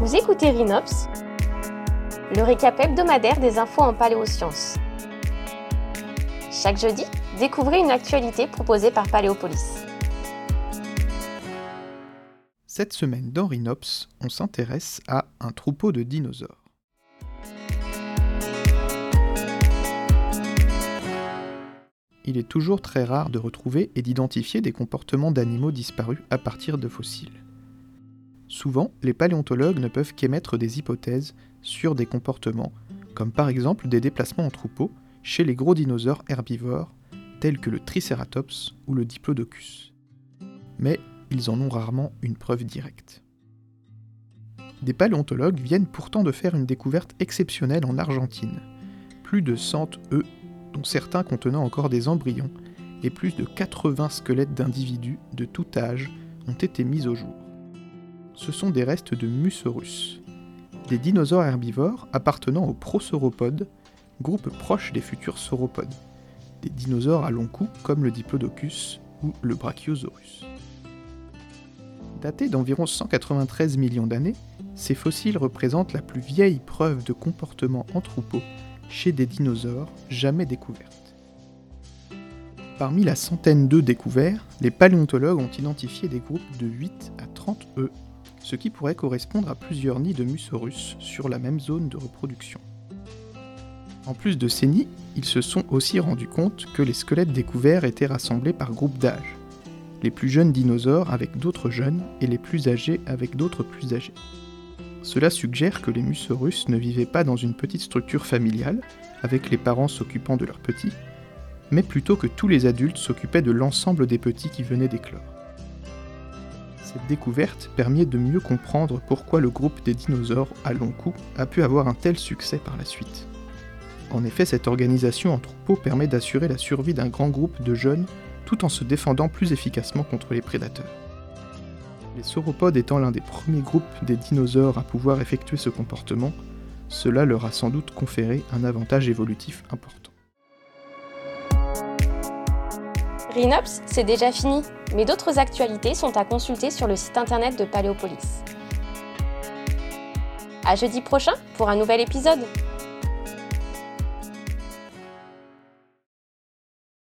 Vous écoutez Rhinops, le récap hebdomadaire des infos en paléosciences. Chaque jeudi, découvrez une actualité proposée par Paléopolis. Cette semaine dans Rhinops, on s'intéresse à un troupeau de dinosaures. Il est toujours très rare de retrouver et d'identifier des comportements d'animaux disparus à partir de fossiles. Souvent, les paléontologues ne peuvent qu'émettre des hypothèses sur des comportements, comme par exemple des déplacements en troupeau chez les gros dinosaures herbivores tels que le Triceratops ou le Diplodocus. Mais ils en ont rarement une preuve directe. Des paléontologues viennent pourtant de faire une découverte exceptionnelle en Argentine. Plus de 100 œufs dont certains contenant encore des embryons, et plus de 80 squelettes d'individus de tout âge ont été mis au jour. Ce sont des restes de Musorus, des dinosaures herbivores appartenant aux prosauropodes, groupe proche des futurs sauropodes, des dinosaures à long cou comme le Diplodocus ou le Brachiosaurus. Datés d'environ 193 millions d'années, ces fossiles représentent la plus vieille preuve de comportement en troupeau chez des dinosaures jamais découvertes. Parmi la centaine d'œufs découverts, les paléontologues ont identifié des groupes de 8 à 30 œufs, ce qui pourrait correspondre à plusieurs nids de Musorus sur la même zone de reproduction. En plus de ces nids, ils se sont aussi rendus compte que les squelettes découverts étaient rassemblés par groupe d'âge, les plus jeunes dinosaures avec d'autres jeunes et les plus âgés avec d'autres plus âgés. Cela suggère que les Musorus ne vivaient pas dans une petite structure familiale, avec les parents s'occupant de leurs petits, mais plutôt que tous les adultes s'occupaient de l'ensemble des petits qui venaient d'éclore. Cette découverte permet de mieux comprendre pourquoi le groupe des dinosaures à long cou a pu avoir un tel succès par la suite. En effet, cette organisation en troupeau permet d'assurer la survie d'un grand groupe de jeunes tout en se défendant plus efficacement contre les prédateurs. Les sauropodes étant l'un des premiers groupes des dinosaures à pouvoir effectuer ce comportement, cela leur a sans doute conféré un avantage évolutif important. Rhinops, c'est déjà fini, mais d'autres actualités sont à consulter sur le site internet de Paléopolis. À jeudi prochain pour un nouvel épisode.